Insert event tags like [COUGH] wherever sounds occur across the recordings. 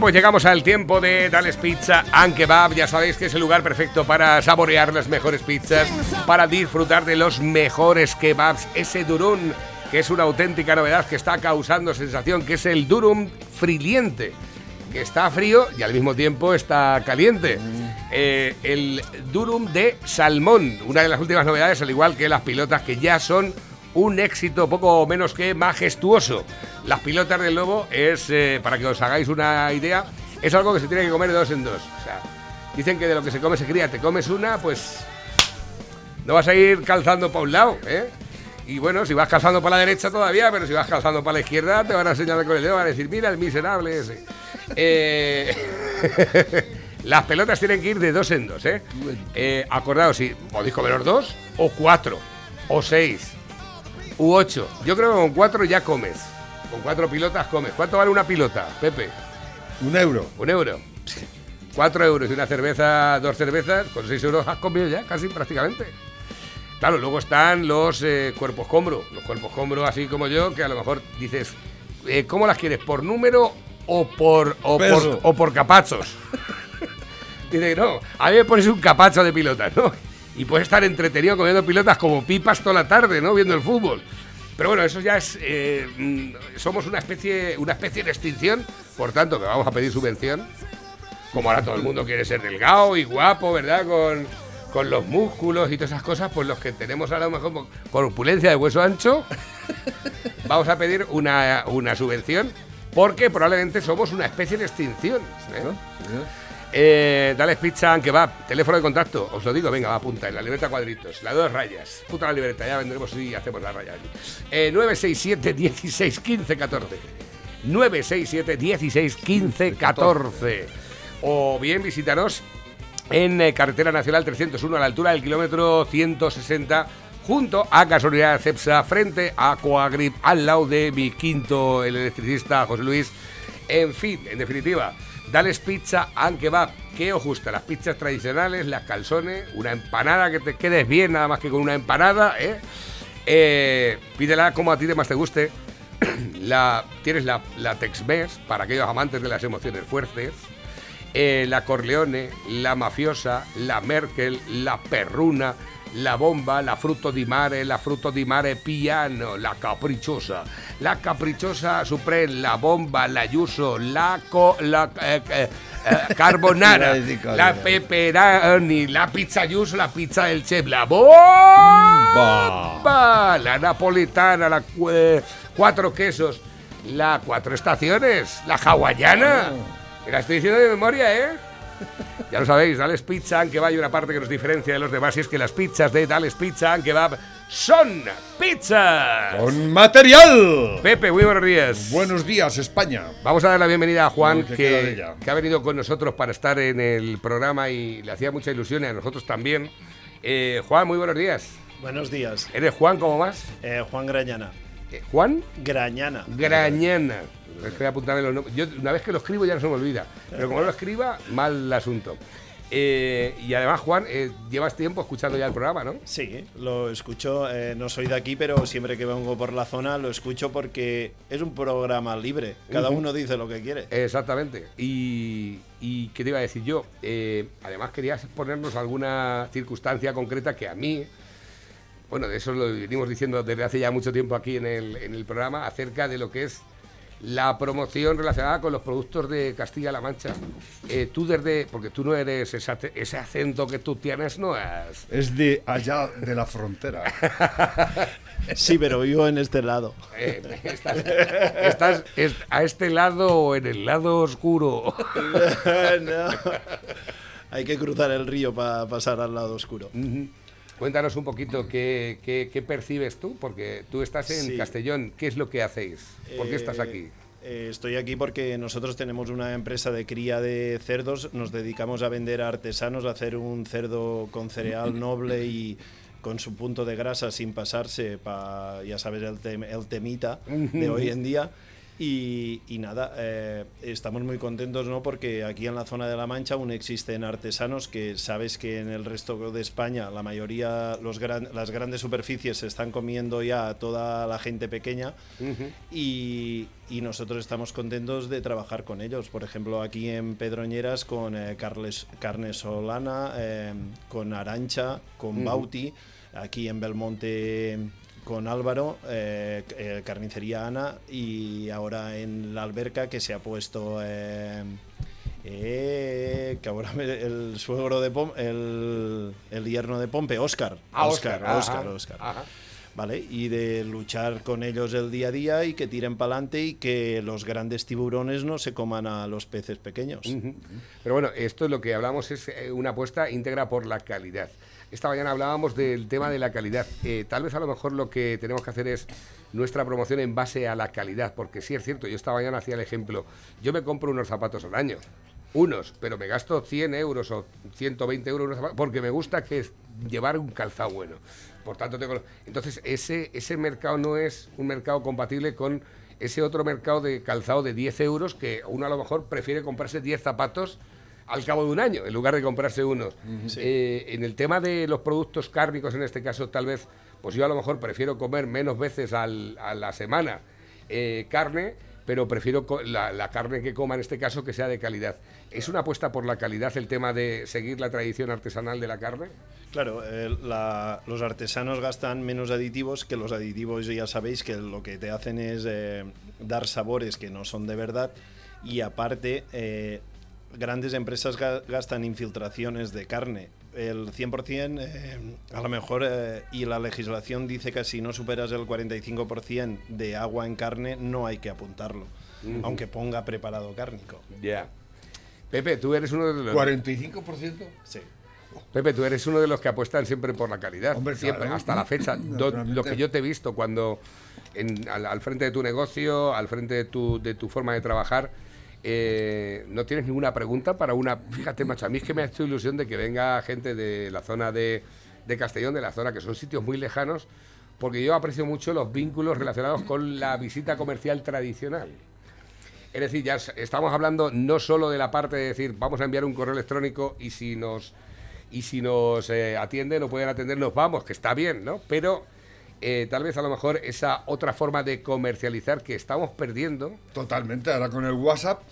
Pues llegamos al tiempo de Dales Pizza and Kebab. Ya sabéis que es el lugar perfecto para saborear las mejores pizzas, para disfrutar de los mejores kebabs. Ese durum, que es una auténtica novedad que está causando sensación, que es el durum friliente, que está frío y al mismo tiempo está caliente. Eh, el durum de salmón, una de las últimas novedades, al igual que las pilotas que ya son un éxito poco menos que majestuoso. Las pilotas del lobo es, eh, para que os hagáis una idea, es algo que se tiene que comer de dos en dos. O sea, dicen que de lo que se come se cría, te comes una, pues no vas a ir calzando para un lado, ¿eh? Y bueno, si vas calzando para la derecha todavía, pero si vas calzando para la izquierda, te van a señalar con el dedo, van a decir, mira el miserable ese. Eh, [LAUGHS] las pelotas tienen que ir de dos en dos, ¿eh? eh acordaos, si podéis comeros dos, o cuatro, o seis, u 8. Yo creo que con 4 ya comes. Con 4 pilotas comes. ¿Cuánto vale una pilota, Pepe? Un euro. Un euro. 4 euros y una cerveza, dos cervezas, con 6 euros has comido ya, casi prácticamente. Claro, luego están los eh, cuerpos combro. Los cuerpos combro, así como yo, que a lo mejor dices, eh, ¿cómo las quieres? ¿Por número o por, o por, o por capachos? [LAUGHS] Dice, no, a mí me pones un capacho de pilota, ¿no? Y puedes estar entretenido comiendo pilotas como pipas toda la tarde, ¿no? Viendo el fútbol. Pero bueno, eso ya es. Eh, mm, somos una especie, una especie de extinción, por tanto, que vamos a pedir subvención. Como ahora todo el mundo quiere ser delgado y guapo, ¿verdad? Con, con los músculos y todas esas cosas, pues los que tenemos ahora mejor con opulencia de hueso ancho, vamos a pedir una, una subvención porque probablemente somos una especie de extinción. ¿eh? Eh, dale pizza aunque va. Teléfono de contacto, os lo digo, venga, va, apunta en la libreta cuadritos. La dos rayas. Puta la libreta, ya vendremos y hacemos la raya. Eh, 967 16 15 14. 967 16 15 14. O bien visítanos en eh, Carretera Nacional 301 a la altura del kilómetro 160 junto a Gasolina Cepsa frente a Coagrip al lado de mi quinto el electricista José Luis. En fin, en definitiva, Dales pizza aunque va. ¿Qué os gusta? Las pizzas tradicionales, las calzones, una empanada que te quedes bien, nada más que con una empanada, ¿eh? eh pídela como a ti de más te guste. [CLEARS THROAT] la, tienes la, la Tex-Mex para aquellos amantes de las emociones fuertes. Eh, la Corleone, la Mafiosa, la Merkel, la Perruna, la bomba, la fruto di mare, la fruto di mare piano, la caprichosa, la caprichosa supreme, la bomba, la yuso, la, co, la eh, eh, eh, [LAUGHS] carbonara, la pepperoni, la pizza yuso, la pizza del chef, la bomba, la napolitana, la cuatro quesos, la cuatro estaciones, la hawaiana. Me la estoy diciendo de memoria, ¿eh? Ya lo sabéis, Dales Pizza que hay una parte que nos diferencia de los demás y es que las pizzas de Dales Pizza va son pizza. ¡Con material! Pepe, muy buenos días. Buenos días, España. Vamos a dar la bienvenida a Juan, que, que, ha venido con nosotros para estar en el programa y le hacía mucha ilusión y a nosotros también. Eh, Juan, muy buenos días. Buenos días. ¿Eres Juan cómo más? Eh, Juan Grañana. Eh, ¿Juan? Grañana. Grañana. Es que apuntarme los nombres. Yo una vez que lo escribo ya no se me olvida. Pero como no lo escriba, mal el asunto. Eh, y además, Juan, eh, llevas tiempo escuchando ya el programa, ¿no? Sí, lo escucho. Eh, no soy de aquí, pero siempre que vengo por la zona lo escucho porque es un programa libre. Cada uno dice lo que quiere. Exactamente. Y, y ¿qué te iba a decir yo? además, querías ponernos alguna circunstancia concreta que a mí, bueno, de eso lo venimos diciendo desde hace ya mucho tiempo aquí en el, en el programa, acerca de lo que es la promoción relacionada con los productos de Castilla-La Mancha. Eh, tú desde, porque tú no eres ese, acento que tú tienes, no es... Es de allá de la frontera. [LAUGHS] sí, pero vivo en este lado. Eh, estás, a este lado o en el lado oscuro. [LAUGHS] no. Hay que cruzar el río para pasar al lado oscuro. Cuéntanos un poquito qué, percibes tú, porque tú estás en Castellón. ¿Qué es lo que hacéis? ¿Por qué estás aquí? Eh, estoy aquí porque nosotros tenemos una empresa de cría de cerdos, nos dedicamos a vender a artesanos, a hacer un cerdo con cereal noble y con su punto de grasa sin pasarse, para, ya sabes, el, temita de hoy en día. Y, y nada, eh, estamos muy contentos ¿no? porque aquí en la zona de La Mancha aún existen artesanos que sabes que en el resto de España la mayoría, los gran- las grandes superficies se están comiendo ya a toda la gente pequeña y, y nosotros estamos contentos de trabajar con ellos. Por ejemplo, aquí en Pedroñeras con eh, Carles- Carne Solana, eh, con Arancha, con Bauti, aquí en Belmonte con Álvaro, eh, eh, Carnicería Ana y ahora en la alberca que se ha puesto... eh, eh, que ahora me- el suegro de Pompe, el, el yerno de Pompe, Oscar. Ah, Oscar, Oscar, ajá, Oscar. ajá. ¿Vale? Y de luchar con ellos el día a día y que tiren para adelante y que los grandes tiburones no se coman a los peces pequeños. Pero bueno, esto es lo que hablamos es una apuesta íntegra por la calidad. Esta mañana hablábamos del tema de la calidad. Eh, tal vez a lo mejor lo que tenemos que hacer es nuestra promoción en base a la calidad, porque sí es cierto, yo esta mañana hacía el ejemplo, yo me compro unos zapatos al año, unos, pero me gasto 100 euros o 120 euros porque me gusta que es llevar un calzado bueno. Por tanto, tengo... Entonces, ese, ese mercado no es un mercado compatible con ese otro mercado de calzado de 10 euros que uno a lo mejor prefiere comprarse 10 zapatos al cabo de un año, en lugar de comprarse uno. Sí. Eh, en el tema de los productos cárnicos, en este caso, tal vez, pues yo a lo mejor prefiero comer menos veces al- a la semana eh, carne, pero prefiero la, la carne que coma en este caso que sea de calidad. ¿Es una apuesta por la calidad el tema de seguir la tradición artesanal de la carne? Claro, eh, la- los artesanos gastan menos aditivos, que los aditivos ya sabéis que lo que te hacen es dar sabores que no son de verdad y aparte eh, grandes empresas ga- gastan infiltraciones de carne. El 100% eh, a lo mejor eh, y la legislación dice que si no superas el 45% de agua en carne no hay que apuntarlo, aunque ponga preparado cárnico. Ya. Pepe, tú eres uno de los... 45%. Sí. Pepe, tú eres uno de los que apuestan siempre por la calidad. Hombre, siempre, claro. hasta la fecha. Do- Naturalmente. lo que yo te he visto cuando en- al, al frente de tu negocio, al frente de tu, de tu forma de trabajar, eh, no tienes ninguna pregunta para una. Fíjate, macho, a mí es que me ha hecho ilusión de que venga gente de la zona de, de Castellón, de la zona que son sitios muy lejanos, porque yo aprecio mucho los vínculos relacionados con la visita comercial tradicional. Es decir, ya estamos hablando no solo de la parte de decir, vamos a enviar un correo electrónico y si nos y si nos eh, atienden o pueden atendernos, vamos, que está bien, ¿no? Pero eh, tal vez a lo mejor esa otra forma de comercializar que estamos perdiendo. Totalmente. Ahora con el WhatsApp,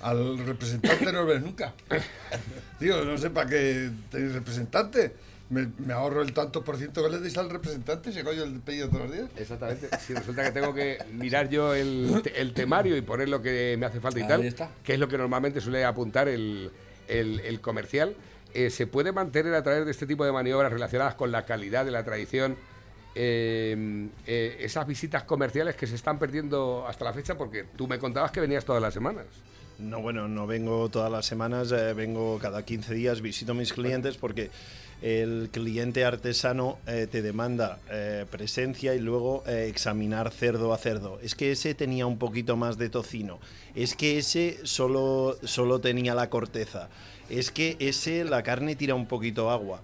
al representante no lo ves nunca. [LAUGHS] Tío, no sé para qué tenéis representante. Me, me ahorro el tanto por ciento que le deis al representante, se coño el pedido todos los días. Exactamente. Si resulta que tengo que mirar yo el, el temario y poner lo que me hace falta y Ahí tal, está. que es lo que normalmente suele apuntar el, el- el comercial, eh, se puede mantener a través de este tipo de maniobras relacionadas con la calidad de la tradición. Eh, eh, esas visitas comerciales que se están perdiendo hasta la fecha porque tú me contabas que venías todas las semanas. No, bueno, no vengo todas las semanas, eh, vengo cada 15 días, visito a mis clientes porque el cliente artesano eh, te demanda eh, presencia y luego eh, examinar cerdo a cerdo. Es que ese tenía un poquito más de tocino, es que ese solo, solo tenía la corteza, es que ese la carne tira un poquito agua.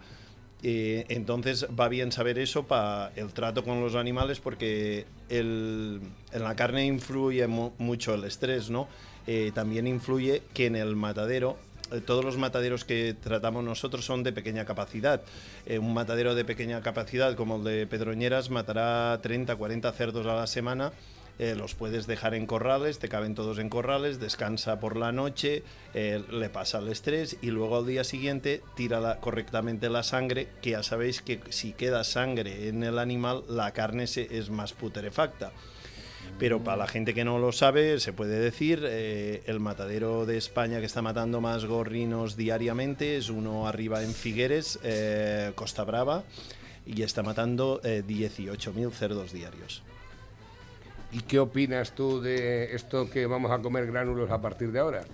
Eh, entonces va bien saber eso para el trato con los animales porque el- en la carne influye mu- mucho el estrés, ¿no? Eh, también influye que en el matadero, eh, todos los mataderos que tratamos nosotros son de pequeña capacidad. Un matadero de pequeña capacidad como el de Pedroñeras matará 30, 40 cerdos a la semana. Eh, los puedes dejar en corrales, te caben todos en corrales, descansa por la noche, eh, le pasa el estrés y luego al día siguiente tira correctamente la sangre, ya sabéis que si queda sangre en el animal, la carne se, es más putrefacta. Pero para la gente que no lo sabe, se puede decir, eh, el matadero de España que está matando más gorrinos diariamente es uno arriba en Figueres, Costa Brava, y está matando eh, 18.000 cerdos diarios. ¿Y qué opinas tú de esto que vamos a comer gránulos a partir de ahora?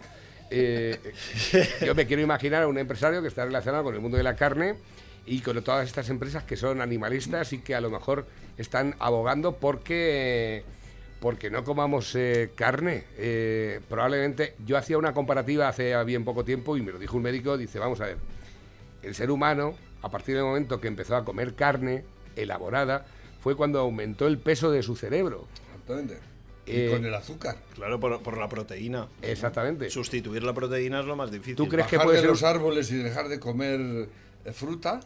Eh, yo me quiero imaginar a un empresario que está relacionado con el mundo de la carne y con todas estas empresas que son animalistas y que a lo mejor están abogando porque, porque no comamos eh, carne. Eh, probablemente yo hacía una comparativa hace bien poco tiempo y me lo dijo un médico, dice, vamos a ver, el ser humano, a partir del momento que empezó a comer carne elaborada, fue cuando aumentó el peso de su cerebro. Exactamente. Y Eh, con el azúcar. Claro, por, por la proteína. Exactamente. Sustituir la proteína es lo más difícil. ¿Tú crees que Bajar puede de ser los árboles y dejar de comer eh, fruta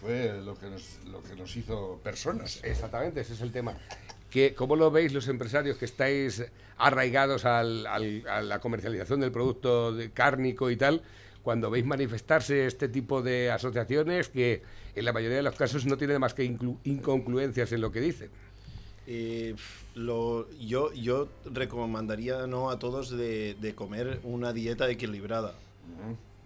fue lo que nos, lo que nos hizo personas. Exactamente, ese es el tema. Que, ¿Cómo lo veis los empresarios que estáis arraigados al- al- a la comercialización del producto de cárnico y tal, cuando veis manifestarse este tipo de asociaciones que en la mayoría de los casos no tienen más que inclu- inconcluencias en lo que dicen? Eh, lo, yo, yo recomendaría ¿no? a todos de, de comer una dieta equilibrada.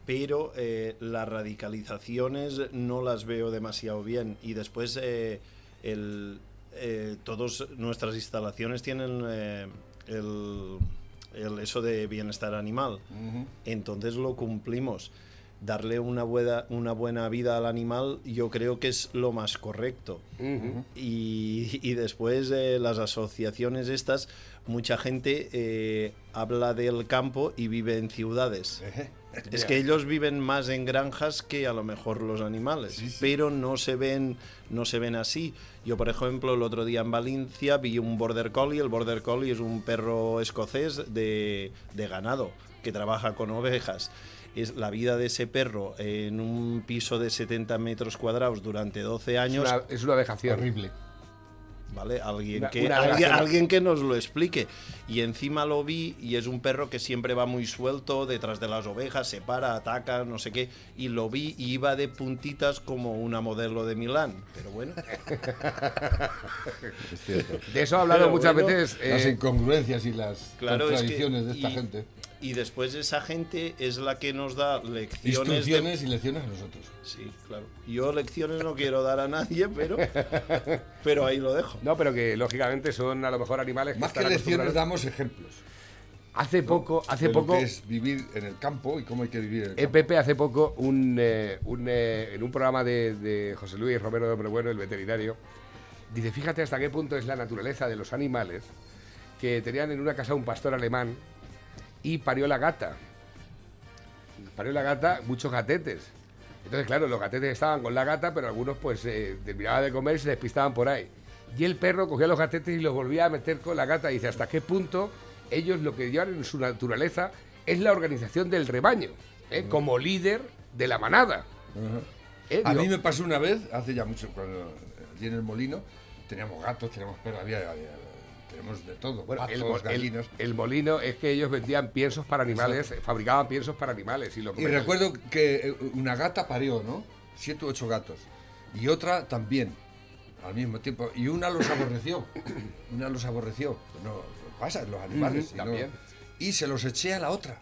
Pero eh, las radicalizaciones no las veo demasiado bien. Y después, eh, el, eh, todas nuestras instalaciones tienen eh, el, el eso de bienestar animal. Entonces lo cumplimos. Darle una buena, una buena vida al animal yo creo que es lo más correcto. Y, y después eh, las asociaciones estas, mucha gente eh, habla del campo y vive en ciudades. [LAUGHS] Es que ellos viven más en granjas que a lo mejor los animales, Sí, sí. pero no se ven no se ven así. Yo por ejemplo el otro día en Valencia vi un border collie. El border collie es un perro escocés de, de ganado que trabaja con ovejas. Es la vida de ese perro en un piso de 70 metros cuadrados durante 12 Es años. una, es una vejación. Horrible. ¿Vale? Alguien, Una- que, una alguien, alguien que nos lo explique. Y encima lo vi y es un perro que siempre va muy suelto detrás de las ovejas, se para, ataca, no sé qué. Y lo vi y iba de puntitas como una modelo de Milán. Pero bueno, [LAUGHS] Es cierto. De eso ha hablado Pero muchas bueno, veces. las eh, incongruencias y las claro, es que- contradicciones de esta y- gente. Y después esa gente es la que nos da lecciones. de- Instrucciones y lecciones a nosotros. Sí, claro. Yo lecciones no quiero dar a nadie, pero, [LAUGHS] pero ahí lo dejo. no, pero que lógicamente son a lo mejor animales que Más que lecciones damos ejemplos. Hace poco, hace de lo poco, que es vivir en el campo y cómo hay que vivir en el Eh, campo. Pepe hace poco, un, eh, un, eh, en un programa de, de José Luis Romero de Bueno, el veterinario, dice, fíjate hasta qué punto es la naturaleza de los animales, que tenían en una casa un pastor alemán y parió la gata. Parió la gata muchos gatetes. Entonces, claro, los gatetes estaban con la gata, pero algunos pues eh, terminaban de comer y se despistaban por ahí. Y el perro cogía los gatetes y los volvía a meter con la gata. Y dice, ¿hasta qué punto ellos lo que llevan en su naturaleza es la organización del rebaño? ¿eh? Como líder de la manada. ¿eh? A Digo, mí me pasó una vez, hace ya mucho, cuando allí en el molino, teníamos gatos, teníamos perros, había, había- tenemos de todo, bueno, el, patos, mo- el- gallinas. el molino es que ellos vendían piensos para animales, eh, fabricaban piensos para animales. Y, lo Y recuerdo que eh, una gata parió, ¿no? Siete u ocho gatos. Y otra también, al mismo tiempo. Y una los aborreció. [COUGHS] Una los aborreció. No, pasa los animales. No- también. Y se los eché a la otra.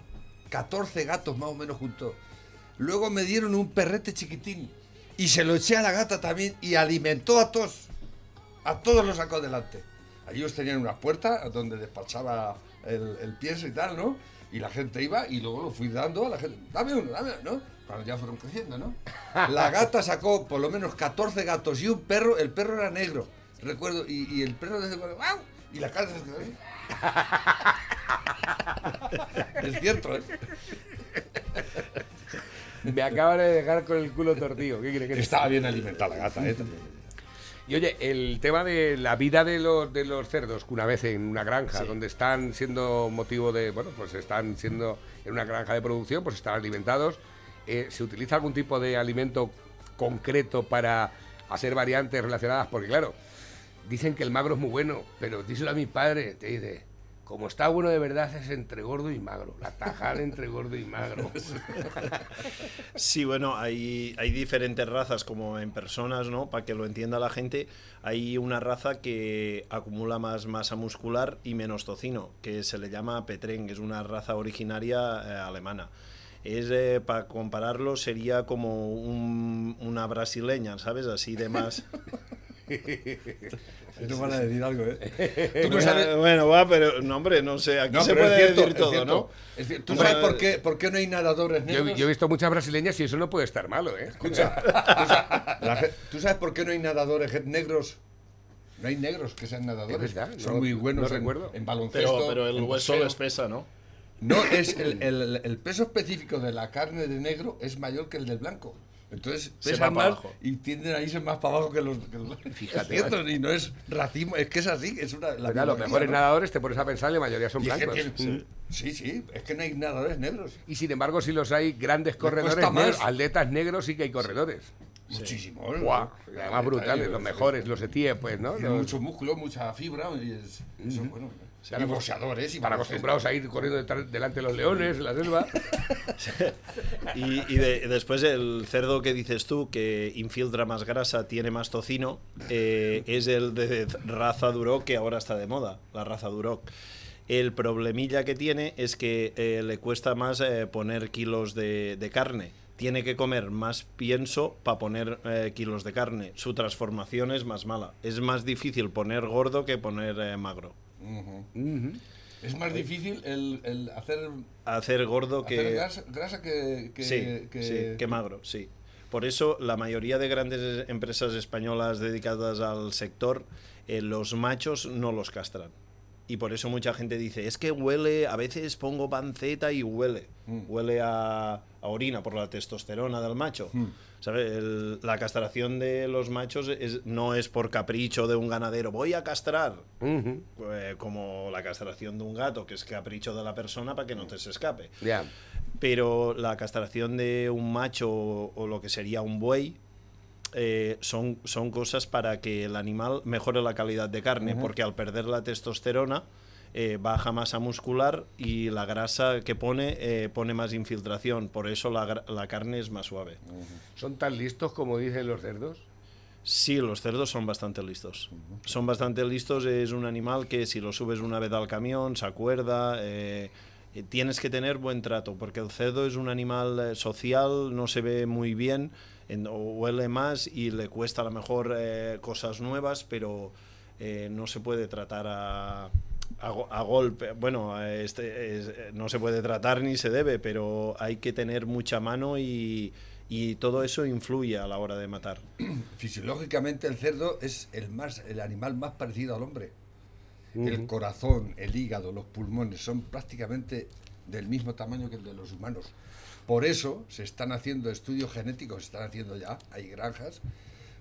14 gatos más o menos juntos. Luego me dieron un perrete chiquitín. Y se lo eché a la gata también. Y alimentó a todos. A todos los sacó adelante. Ellos tenían unas puertas donde despachaba el, el pienso y tal, ¿no? Y la gente iba y luego lo fui dando a la gente. Dame uno, dame uno, ¿no? Cuando ya fueron creciendo, ¿no? [LAUGHS] La gata sacó por lo menos 14 gatos y un perro. El perro era negro, recuerdo. Y, y el perro desde cuando. ¡Wow! Y la cara se quedó así. [LAUGHS] Es cierto, ¿eh? Me acaban de dejar con el culo torcido. ¿Qué crees que Estaba bien alimentada la gata, ¿eh? Y oye, el tema de la vida de los, de los cerdos, que una vez en una granja, Sí. donde están siendo motivo de, bueno, pues están siendo en una granja de producción, pues están alimentados, eh, ¿se utiliza algún tipo de alimento concreto para hacer variantes relacionadas? Porque claro, dicen que el magro es muy bueno, pero díselo a mi padre, te dice, como está bueno de verdad es entre gordo y magro, la tajada entre gordo y magro. [LAUGHS] Sí, bueno, hay, hay diferentes razas como en personas, ¿no? Para que lo entienda la gente, hay una raza que acumula más masa muscular y menos tocino, que se le llama Petreng, es una raza originaria eh, alemana. Es, eh, para compararlo, sería como un- una brasileña, ¿sabes? Así de más... [LAUGHS] No van a decir algo, ¿eh? Tú no bueno, sabes. bueno, va, pero no, hombre, no sé, aquí No, se puede cierto, decir todo, cierto. ¿no? Es cierto. ¿Tú sabes por qué, por qué no hay nadadores Yo, negros? yo he visto muchas brasileñas y eso no puede estar malo, ¿eh? Escucha, [LAUGHS] ¿tú sa- la ge- ¿tú sabes por qué no hay nadadores negros? No hay negros que sean nadadores. Es verdad, Son no- muy buenos no en, recuerdo. en baloncesto. Pero, pero el en hueso les pesa, ¿no? No, es el, el- el peso específico de la carne de negro es mayor que el del blanco. Entonces Se pesan más abajo. y tienden a irse más para abajo que los, que los [LAUGHS] Fíjate, [LAUGHS] ciertos, y no es racismo, es que es así, es una la Verdad, los mejores ¿no? nadadores te pones a pensar, la mayoría son Y es que blancos. Mm. sí, sí, es que no hay nadadores negros. Y sin embargo, si los hay grandes corredores negros, atletas negros sí que hay corredores. Muchísimo. Guau, y además brutales, los mejores, los etíes, pues, ¿no? Tienen mucho músculo, mucha fibra y es, eso, bueno. Y boxeadores y para baloncesto. acostumbrados a ir corriendo delante de los leones en la selva. [LAUGHS] Y, y de- después el cerdo que dices tú, que infiltra más grasa, tiene más tocino, eh, es el de raza Duroc que ahora está de moda, la raza Duroc. El problemilla que tiene es que eh, le cuesta más eh, poner kilos de, de carne. Tiene que comer más pienso para poner eh, kilos de carne. Su transformación es más mala. Es más difícil poner gordo que poner eh, magro. Es más difícil el, el hacer, Hacer gordo que... hacer grasa, grasa que, que, sí, que- sí, que magro, sí. Por eso la mayoría de grandes empresas españolas dedicadas al sector, eh, los machos no los castran. Y por eso mucha gente dice, es que huele, a veces pongo panceta y huele. Mm. Huele a, a orina por la testosterona del macho. Mm. ¿Sabe? El- la castración de los machos es- no es por capricho de un ganadero, voy a castrar. Eh, como la castración de un gato, que es capricho de la persona para que no te se escape Ya. pero la castración de un macho o, o lo que sería un buey eh, son, son cosas para que el animal mejore la calidad de carne, porque al perder la testosterona eh, baja masa muscular y la grasa que pone eh, pone más infiltración, por eso la, la carne es más suave. ¿Son tan listos como dicen los cerdos? Sí, los cerdos son bastante listos. Son bastante listos. Es un animal que si lo subes una vez al camión, se acuerda. eh, eh, tienes que tener buen trato, porque el cerdo es un animal social, no se ve muy bien, en- huele más y le cuesta a lo mejor cosas nuevas, pero no se puede tratar a, a, go- a golpe. Bueno, este, es- no se puede tratar ni se debe, pero hay que tener mucha mano y, y todo eso influye a la hora de matar. Fisiológicamente el cerdo es el, más, el animal más parecido al hombre. El corazón, el hígado, los pulmones son prácticamente del mismo tamaño que el de los humanos. Por eso se están haciendo estudios genéticos, se están haciendo ya, hay granjas,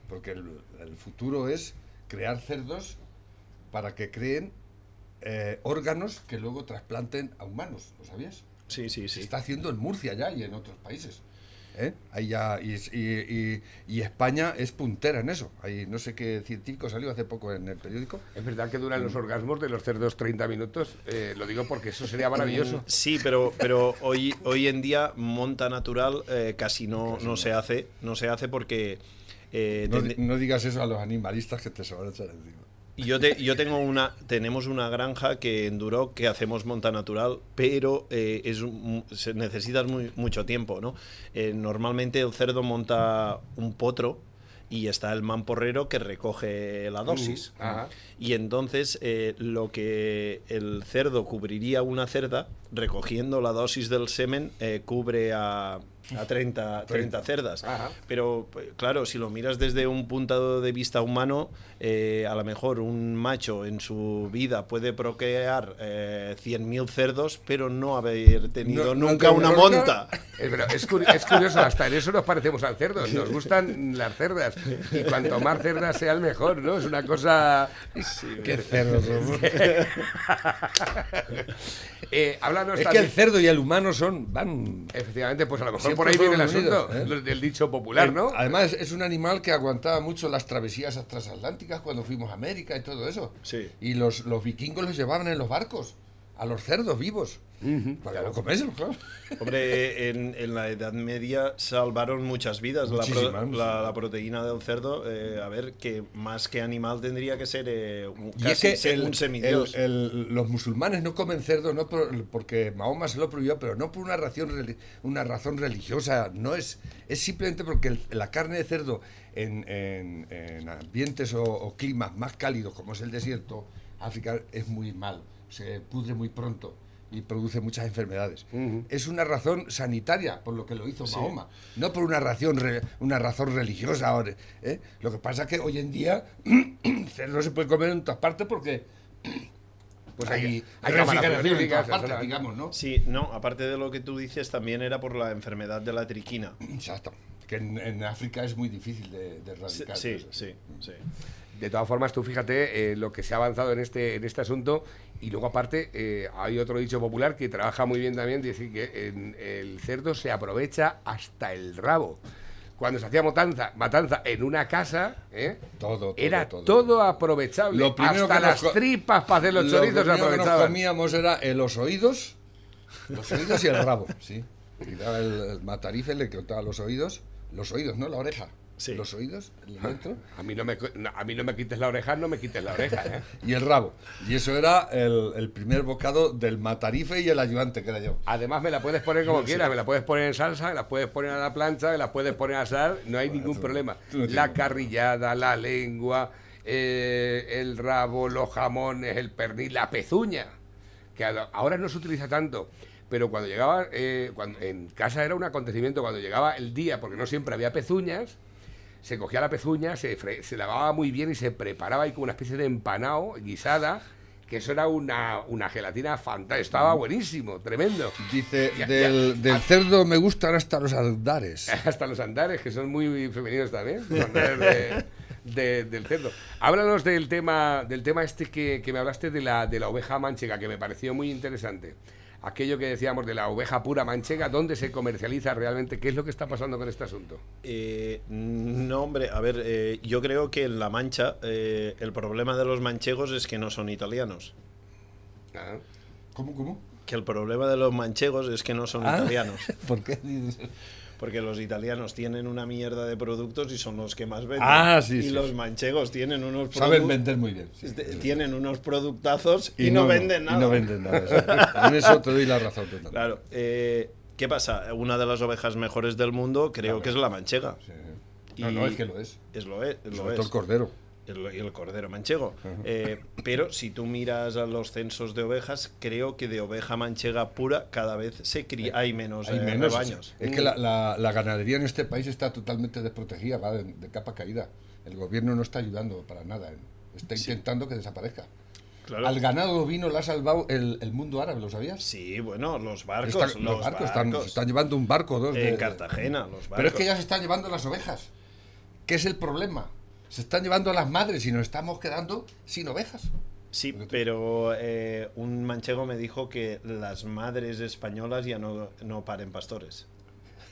porque el, el futuro es crear cerdos para que creen eh, órganos que luego trasplanten a humanos, ¿lo sabías? Sí, sí, Se sí. está haciendo en Murcia ya y en otros países. ¿eh? Ahí ya, y, y- y- y España es puntera en eso. Hay no sé qué científico salió hace poco en el periódico. Es verdad que duran los orgasmos de los cerdos 30 minutos. eh, lo digo porque eso sería maravilloso. Sí, pero, pero hoy, hoy en día monta natural eh, casi no, no se hace. No se hace porque eh, No, no digas eso a los animalistas que te se van a echar encima. Yo, te- yo tengo una, tenemos una granja que en Duroc que hacemos monta natural, pero eh, es necesitas muy- mucho tiempo, ¿no? Eh, normalmente el cerdo monta un potro y está el mamporrero que recoge la dosis. Uh, ajá. Y entonces eh, lo que el cerdo cubriría una cerda, recogiendo la dosis del semen, eh, cubre a, a 30, 30 cerdas. Ajá. Pero pues, claro, si lo miras desde un punto de vista humano, eh, a lo mejor un macho en su vida puede procrear eh, 100.000 cerdos, pero no haber tenido No- nunca una nunca- monta. Es, verdad, es, curi- es curioso, hasta en eso nos parecemos al cerdo. Nos gustan las cerdas. Y cuanto más cerdas sean, mejor, ¿no? Es una cosa. Qué cerdos somos. Eh, háblanos Es que el cerdo y el humano son van Efectivamente, pues a lo mejor Siempre por ahí viene el unidos, asunto ¿eh? del dicho popular, ¿no? Además, es un animal que aguantaba mucho las travesías transatlánticas cuando fuimos a América y todo eso. Sí. Y los, los vikingos los llevaban en los barcos, a los cerdos vivos. Para no comérselos, claro. Hombre, en, en la Edad Media salvaron muchas vidas. La, pro- la- la proteína del cerdo, eh, a ver, que más que animal tendría que ser eh, un, Y es casi que se- el- un semidios. el- el- los musulmanes no comen cerdo no por- porque Mahoma se lo prohibió, pero no por una razón, una razón religiosa, no es, es simplemente porque el- la carne de cerdo en, en- en ambientes o, o climas más cálidos como es el desierto, África es muy mal, se pudre muy pronto y produce muchas enfermedades. Es una razón sanitaria por lo que lo hizo Mahoma, no por una razón, una razón religiosa. ahora, ¿eh? Lo que pasa es que hoy en día [CLEARS THROAT] cerdo se puede comer en todas partes porque [CLEARS THROAT] Pues hay, hay, hay en todas partes, digamos, ¿no? Sí, no, aparte de lo que tú dices, también era por la enfermedad de la triquina. Exacto. Que en, en África es muy difícil de, de Sí, erradicar. sí, eso. sí. sí. De todas formas, tú fíjate eh, lo que se ha avanzado en este, en este asunto y luego aparte eh, hay otro dicho popular que trabaja muy bien también, dice que en- el cerdo se aprovecha hasta el rabo. Cuando se hacía matanza, matanza en una casa, ¿eh? Todo, todo, era todo, todo. aprovechable. Lo primero hasta que las tripas para hacer los Lo chorizos se primero que nos aprovechaban. comíamos era los oídos, los oídos y el rabo, sí. Y daba el, el matarife, le cortaba los oídos, los oídos, no la oreja. Sí. Los oídos, el dentro, A mí, no me, a mí no me quites la oreja, no me quites la oreja. ¿eh? [LAUGHS] y el rabo. Y eso era el, el primer bocado del matarife y el ayudante, que era yo. Además me la puedes poner como quieras, me la puedes poner en salsa, me la puedes poner a la plancha, me la puedes poner a asar, no hay ningún tú- problema. tú no tienes La carrillada, la lengua, eh, el rabo, los jamones, el pernil, la pezuña, que ahora no se utiliza tanto. Pero cuando llegaba, eh, cuando, en casa era un acontecimiento, cuando llegaba el día, porque no siempre había pezuñas, se cogía la pezuña, se, fre- se lavaba muy bien y se preparaba ahí como una especie de empanado, guisada, que eso era una, una gelatina fantástica, estaba buenísimo, tremendo. Dice, Ya, del, ya. del cerdo me gustan hasta los andares. [LAUGHS] Hasta los andares, que son muy femeninos también, los andares de- de- del cerdo. Háblanos del tema, del tema este que, que me hablaste de la, de la oveja manchega, que me pareció muy interesante. Aquello que decíamos de la oveja pura manchega, ¿dónde se comercializa realmente? ¿Qué es lo que está pasando con este asunto? Eh, no, hombre, a ver, eh, yo creo que en La Mancha eh, el problema de los manchegos es que no son italianos. Ah, ¿Cómo, cómo? Que el problema de los manchegos es que no son Ah. italianos. [LAUGHS] ¿Por qué dices eso? Porque los italianos tienen una mierda de productos y son los que más venden. Ah, sí, y sí. los manchegos tienen unos Saben vender muy bien. sí. este, Tienen unos productazos y, no, venden nada. Y no venden nada. En eso te doy la razón total. Claro. eh, ¿Qué pasa? Una de las ovejas mejores del mundo creo que es la manchega. Sí. No, Y- no, es que lo es. Es lo es. lo Sobre es. todo el cordero. El, y el cordero manchego. Eh, pero si tú miras a los censos de ovejas, creo que de oveja manchega pura cada vez se cría, hay menos, Hay eh, menos. rebaños. Es que la, la- la ganadería en este país está totalmente desprotegida, va de, de capa caída. El gobierno no está ayudando para nada. ¿eh? Está intentando que desaparezca. Claro. Al ganado ovino le ha salvado el, el mundo árabe, ¿lo sabías? Sí, bueno, los barcos. Los, los barcos, Están, llevando un barco dos. de- en Cartagena, los barcos. Pero es que ya se están llevando las ovejas. ¿Qué es el problema? Se están llevando a las madres y nos estamos quedando sin ovejas. Sí, pero eh, un manchego me dijo que las madres españolas ya no, no paren pastores.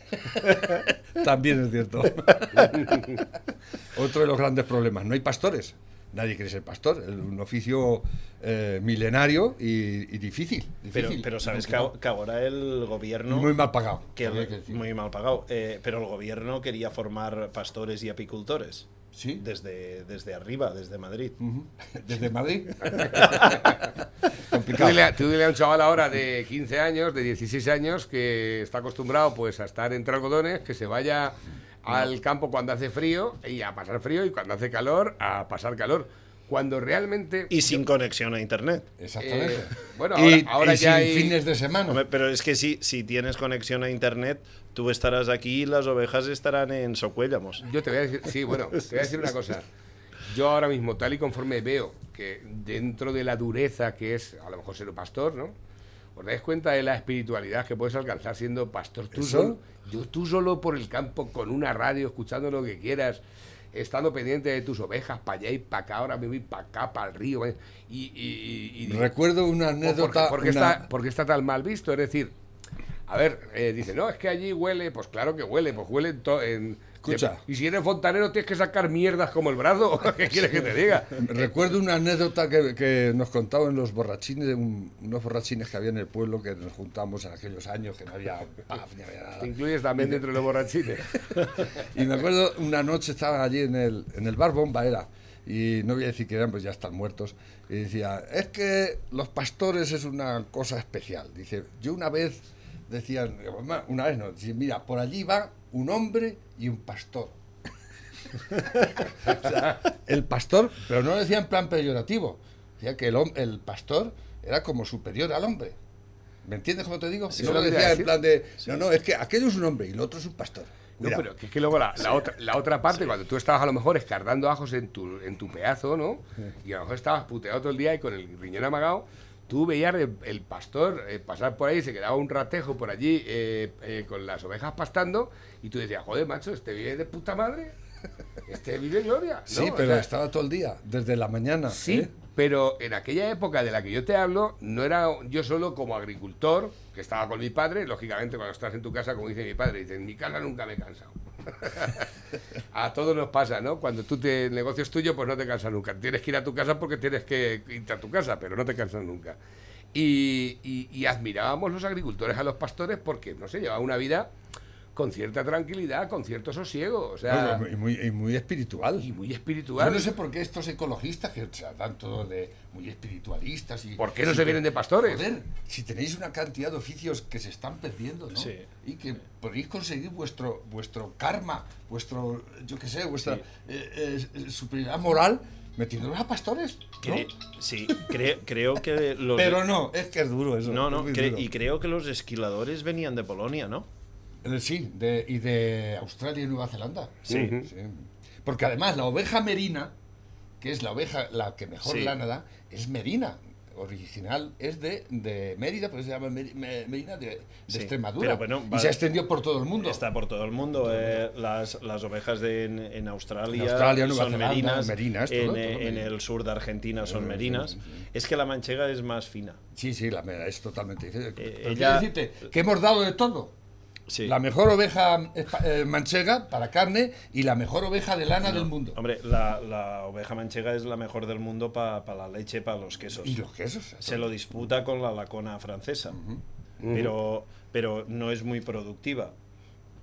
[LAUGHS] También es cierto. [LAUGHS] Otro de los grandes problemas. No hay pastores. Nadie quiere ser pastor. Es un oficio eh, milenario y, y difícil, Pero, difícil. pero sabes que, ahora el gobierno... Muy mal pagado. que el- que muy mal pagado. eh, pero el gobierno quería formar pastores y apicultores. Sí. Desde, desde arriba, desde Madrid. [LAUGHS] Desde Madrid. [LAUGHS] Tú complicado. dile, a- tú dile a un chaval ahora de 15 años, de 16 años, que está acostumbrado pues a estar entre algodones, que se vaya al campo cuando hace frío y a pasar frío y cuando hace calor a pasar calor. Cuando realmente... Y sin conexión a internet. Exactamente. Eh, bueno, y, ahora- ahora y ya sin hay- fines de semana. Hombre, pero es que si, si tienes conexión a internet, tú estarás aquí y las ovejas estarán en Socuéllamos. Yo te voy a decir, sí, bueno, te voy a decir una cosa. Yo ahora mismo, tal y conforme veo que dentro de la dureza que es, a lo mejor ser un pastor, ¿no? ¿Os dais cuenta de la espiritualidad que puedes alcanzar siendo pastor tú solo? Yo, tú solo por el campo, con una radio, escuchando lo que quieras, estando pendiente de tus ovejas, para allá y para acá, ahora me voy para acá, para el río. Y, y- y- y- Recuerdo una ¿Por- por qué- anécdota. ¿Por qué una- está, está tan mal visto? Es decir, a ver, eh, dice, no, es que allí huele, pues claro que huele, pues huele en... to- en Escucha. y si eres fontanero tienes que sacar mierdas como el brazo, [LAUGHS] ¿qué quieres que te diga? Recuerdo una anécdota que, que nos contaban los borrachines, un- unos borrachines que había en el pueblo que nos juntamos en aquellos años que no había paf, ni había nada. Te incluyes también dentro de los borrachines. [LAUGHS] Y me acuerdo una noche estaban allí en el, en el bar Bomba era, y no voy a decir que eran, pues ya están muertos, y decía, es que los pastores es una cosa especial. Dice, yo una vez decían, una vez no, dice, mira, por allí va un hombre y un pastor. [LAUGHS] O sea, el pastor, pero no lo decía en plan peyorativo, decía que el, el pastor era como superior al hombre. ¿Me entiendes cómo te digo? Sí, no lo decía en plan de, no, no, es que aquello es un hombre y el otro es un pastor. No, Mira, pero que es que luego la, la otra, la otra parte, cuando tú estabas a lo mejor escardando ajos en tu, en tu pedazo, ¿no? Y a lo mejor estabas puteado todo el día y con el riñón amagado, tú veías el, el pastor eh, pasar por ahí, se quedaba un ratejo por allí eh, eh, con las ovejas pastando y tú decías, joder, macho, este vive de puta madre, [LAUGHS] este vive gloria. ¿no? Sí, O pero sea, estaba todo el día, desde la mañana. Sí, ¿eh? pero en aquella época de la que yo te hablo, no era yo solo como agricultor, que estaba con mi padre, lógicamente cuando estás en tu casa, como dice mi padre, dice, en mi casa nunca me he cansado. [LAUGHS] a todos nos pasa, ¿no? Cuando tú te, el tuyo, pues no te cansas nunca. Tienes que ir a tu casa porque tienes que irte a tu casa, pero no te cansas nunca. Y, y- y admirábamos los agricultores a los pastores porque, no sé, llevaban una vida con cierta tranquilidad, con cierto sosiego, o sea, Bueno, y, muy, y muy espiritual. y muy Yo espiritual. no sé por qué estos ecologistas que se dan todo de muy espiritualistas y ¿Por qué no se vienen de pastores? Joder, si tenéis una cantidad de oficios que se están perdiendo, ¿no? Sí. Y que podéis conseguir vuestro vuestro karma, vuestro yo qué sé, vuestra Sí. eh, eh, superioridad moral metiéndolos a pastores, ¿no? Cre- sí, cre- creo que los... Pero no, es que es duro eso. no, es no, cre- duro. y creo que los esquiladores venían de Polonia, ¿no? Eh, Sí, de, y de Australia y Nueva Zelanda. Sí. Sí. Porque además la oveja merina, que es la oveja la que mejor Sí. lana da, es merina. Original es de, de Mérida, pero se llama Merina de, de Sí, Extremadura. pero bueno, y se extendió por todo el mundo. Está por todo el mundo. eh, las, las ovejas de, en, en Australia, En Australia, Nueva son Zelanda, merinas. merinas, todo, en, todo eh, en el sur de Argentina son merinas. Es que la manchega es más fina. Sí, sí, la es totalmente diferente. Eh, ella- quiero decirte que hemos dado de todo. Sí. La mejor oveja eh, manchega para carne y la mejor oveja de lana del mundo. Hombre, la, la oveja manchega es la mejor del mundo para la leche, para los quesos. Y los quesos. Se lo disputa con la lacona francesa. pero, pero no es muy productiva.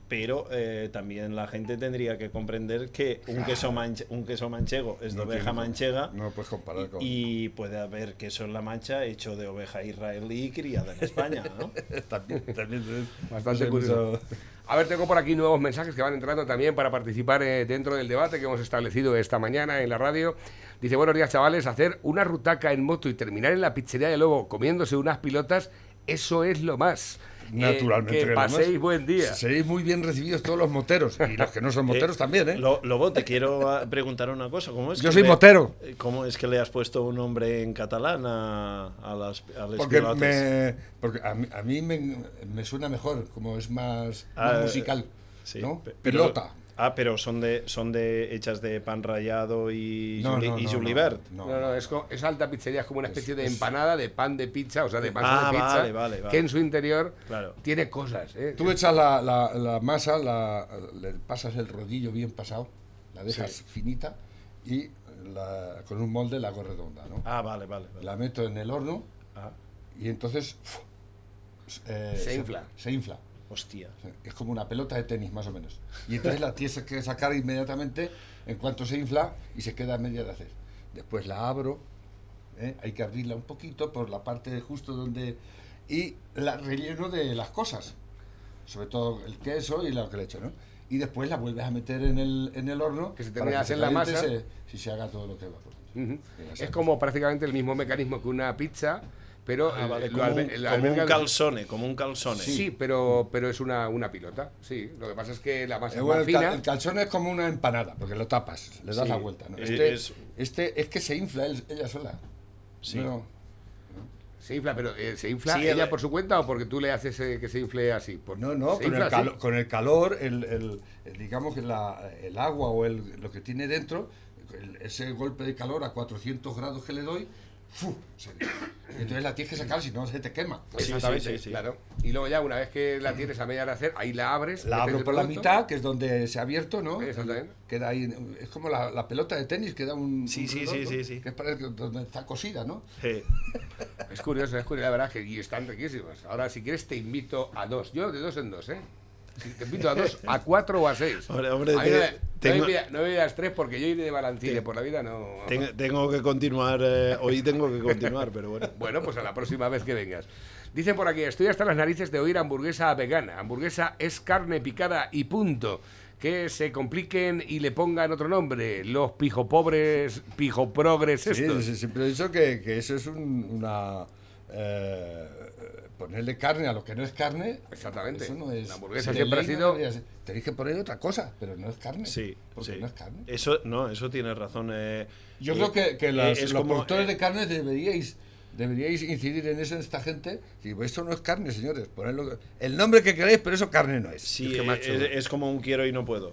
Pero eh, también la gente tendría que comprender que un queso, manche- un queso manchego es de No oveja tiene- manchega No puedes comparar con. y puede haber queso en la mancha hecho de oveja israelí criada en España, ¿no? [LAUGHS] también, también es Bastante curioso. A ver, tengo por aquí nuevos mensajes que van entrando también para participar eh, dentro del debate que hemos establecido esta mañana en la radio. Dice, buenos días chavales, hacer una rutaca en moto y terminar en la pizzería de Lobo comiéndose unas pilotas, eso es lo más. Eh, Naturalmente. que lo más- paséis buen día. Seréis muy bien recibidos todos los moteros. Y los que no son [LAUGHS] moteros Eh, también, ¿eh? Lo- Lobo, te quiero ah, preguntar una cosa. ¿Cómo es Yo que soy le- motero. eh, ¿Cómo es que le has puesto un nombre en catalán a, a las a Porque, me, porque a mí, a mí me, me suena mejor, como es más, más Ah, musical. Sí, ¿no? pe- pero- Pilota. Ah, pero son de son de hechas de pan rallado y, No, juli- no, y no, julibert. no, No, no, es, co- es alta pizzería, es como una especie de es- empanada de pan de pizza, o sea, de masa Ah, de pizza, vale, vale, vale. que en su interior Claro. tiene cosas. ¿eh? Tú echas la, la- la masa, la, le pasas el rodillo bien pasado, la dejas Sí. finita y la- con un molde la hago redonda, ¿no? Ah, vale, vale. vale. La meto en el horno Ah, y entonces ¡fu! eh, Se infla. Se infla. Hostia. Es como una pelota de tenis, más o menos. Y entonces la tienes que sacar inmediatamente en cuanto se infla y se queda a media de hacer. Después la abro, ¿eh? hay que abrirla un poquito por la parte justo donde... Y la relleno de las cosas, sobre todo el queso y lo que le echo, ¿no? Y después la vuelves a meter en el, en el horno. Que se termine de hacer la masa. se- si se haga todo lo que va por dentro. Que ya Es como prácticamente el mismo mecanismo que una pizza, pero Ah, vale, como, un, como calzone, como un calzone. Sí, pero, pero es una, una pilota. Sí, lo que pasa es que la masa Eh, es más fina. el calzón es como una empanada, porque lo tapas, le das Sí, la vuelta. ¿no? es- Este, es- este es que se infla él- ella sola. Sí. No, Se infla, pero eh, ¿se infla Sí, ella el- por su cuenta o porque tú le haces eh, que se infle así? Por- no, no, con infla el, así. calo- con el calor, el, el- el- digamos que la- el agua o el, lo que tiene dentro, el- ese golpe de calor a 400 grados que le doy, ¡fu! se- entonces la tienes que sacar, si no se te quema. Sí, Exactamente, sí, sí, sí. claro. Y luego ya una vez que la tienes a media de hacer, ahí la abres. La abro por la mitad, que es donde se ha abierto, ¿no? Exactamente. Queda ahí, es como la, la pelota de tenis que da un. Sí, un sí, redondo, sí, sí, sí. Que es para el- donde está cosida, ¿no? Sí. Es curioso, es curioso, la verdad, que y están riquísimas. Ahora, si quieres, te invito a dos. Yo de dos en dos, ¿eh? Si te invito a dos, a cuatro o a seis. Hombre, hombre, A mí te- no, tengo- me pidas tres porque yo iré de balancine por la vida, no. Tengo, tengo que continuar, eh, hoy tengo que continuar, pero bueno. [LAUGHS] Bueno, pues a la próxima vez que vengas. Dicen por aquí, estoy hasta las narices de oír hamburguesa vegana. Hamburguesa es carne picada y punto. Que se compliquen y le pongan otro nombre. Los pijopobres, pijoprogres Sí, estos. sí, siempre he dicho que, que eso es un- una. eh, ponerle carne a lo que no es carne. Exactamente. Eso no es. La hamburguesa siempre ha ley no sido- ser. Tenéis que poner otra cosa, pero no es carne. Sí, Porque sí. no es carne. Eso, no, eso tiene razón. eh, Yo eh, creo que, que eh, las- los como, productores eh, de carne deberíais deberíais incidir en eso en esta gente. Digo, esto no es carne, señores. Ponedlo, el nombre que queréis, pero eso carne no es. Sí, Es que, eh, macho. es, es como un quiero y no puedo.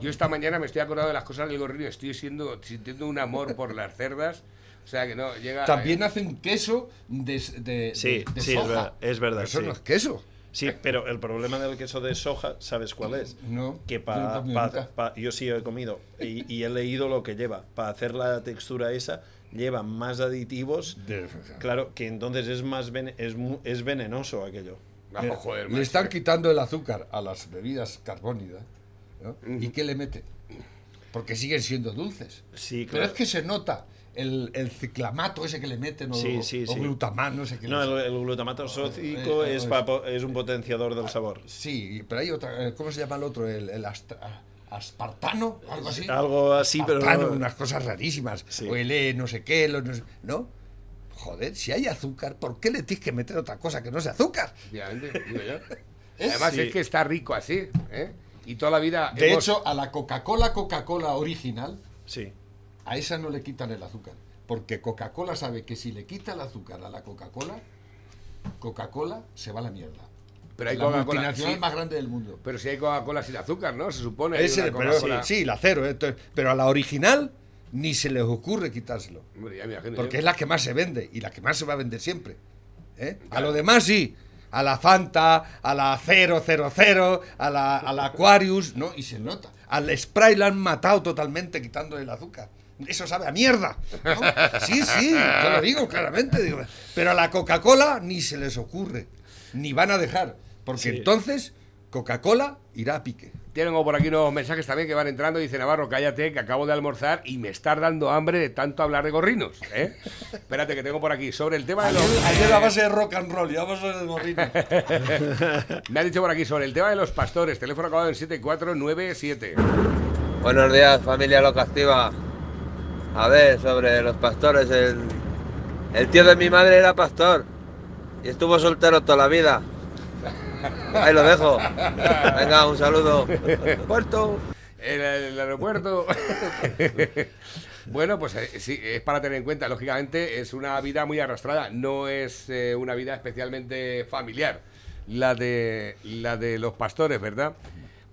Yo esta mañana me estoy acordando de las cosas del gorrino. Estoy siendo, sintiendo un amor por las cerdas. O sea que no, llega. También hacen queso de, de, Sí, de- de sí, es soja. verdad, es verdad, Eso sí. no es queso. Sí, pero el problema del queso de soja, ¿sabes cuál es? No, Que para comido nunca. yo sí he comido y, y he leído lo que lleva. Para hacer la textura esa, lleva más aditivos. De- Claro, que entonces es más es, es venenoso aquello. Ah, Mira, joder, le están quitando el azúcar a las bebidas carbónidas. ¿no? ¿Y qué le meten? Porque siguen siendo dulces. Sí, Pero claro. es que se nota el, el ciclamato ese que le meten o, Sí, sí, o sí. glutamato, no sé qué. No, el, el glutamato sódico eh, es, eh, pa- po- es un potenciador del sabor. Sí, pero hay otra. eh, ¿Cómo se llama el otro? El, el astra- aspartano, algo así. Algo así, pero Aspartano, no- unas cosas rarísimas. Sí. O el E, no sé qué, lo no, sé- ¿no? Joder, si hay azúcar, ¿por qué le tienes que meter otra cosa que no sea azúcar? Digo yo. [LAUGHS] Además Sí. es que está rico así, ¿eh? Y toda la vida. De hemos- hecho, a la Coca-Cola, Coca-Cola original, Sí. A esa no le quitan el azúcar. Porque Coca-Cola sabe que si le quita el azúcar a la Coca-Cola, Coca-Cola se va a la mierda. pero hay la Coca-Cola. multinacional sí, más grande del mundo. pero si hay Coca-Cola sin azúcar, ¿no? Se supone. hay Ese, pero, Coca-Cola- sí, la cero. eh, entonces, pero a la original ni se les ocurre quitárselo. Hombre, ya me imagino Porque yo. es la que más se vende y la que más se va a vender siempre. ¿eh? A lo demás sí. A la Fanta, a la 000, a la, a la Aquarius, ¿no? Y se nota. Al Sprite lo han matado totalmente quitando el azúcar. Eso sabe a mierda. ¿no? Sí, sí, yo lo digo claramente. digo. Pero a la Coca-Cola ni se les ocurre. Ni van a dejar. Porque Sí. entonces Coca-Cola irá a pique. Tengo por aquí unos mensajes también que van entrando. Dice Navarro, cállate, que acabo de almorzar y me estás dando hambre de tanto hablar de gorrinos. ¿eh? Espérate, que tengo por aquí. Sobre el tema de los. Ayer, ayer a base de rock and roll y vamos a el gorrino. [LAUGHS] Me ha dicho por aquí sobre el tema de los pastores. Teléfono acabado en 7497. Buenos días, familia Locastiva. A ver, sobre los pastores. El, el tío de mi madre era pastor y estuvo soltero toda la vida. Ahí lo dejo. Venga, un saludo. Puerto. En el aeropuerto. [LAUGHS] bueno, pues eh, sí, es para tener en cuenta. Lógicamente, es una vida muy arrastrada. No es eh, una vida especialmente familiar. La de, la de los pastores, ¿verdad?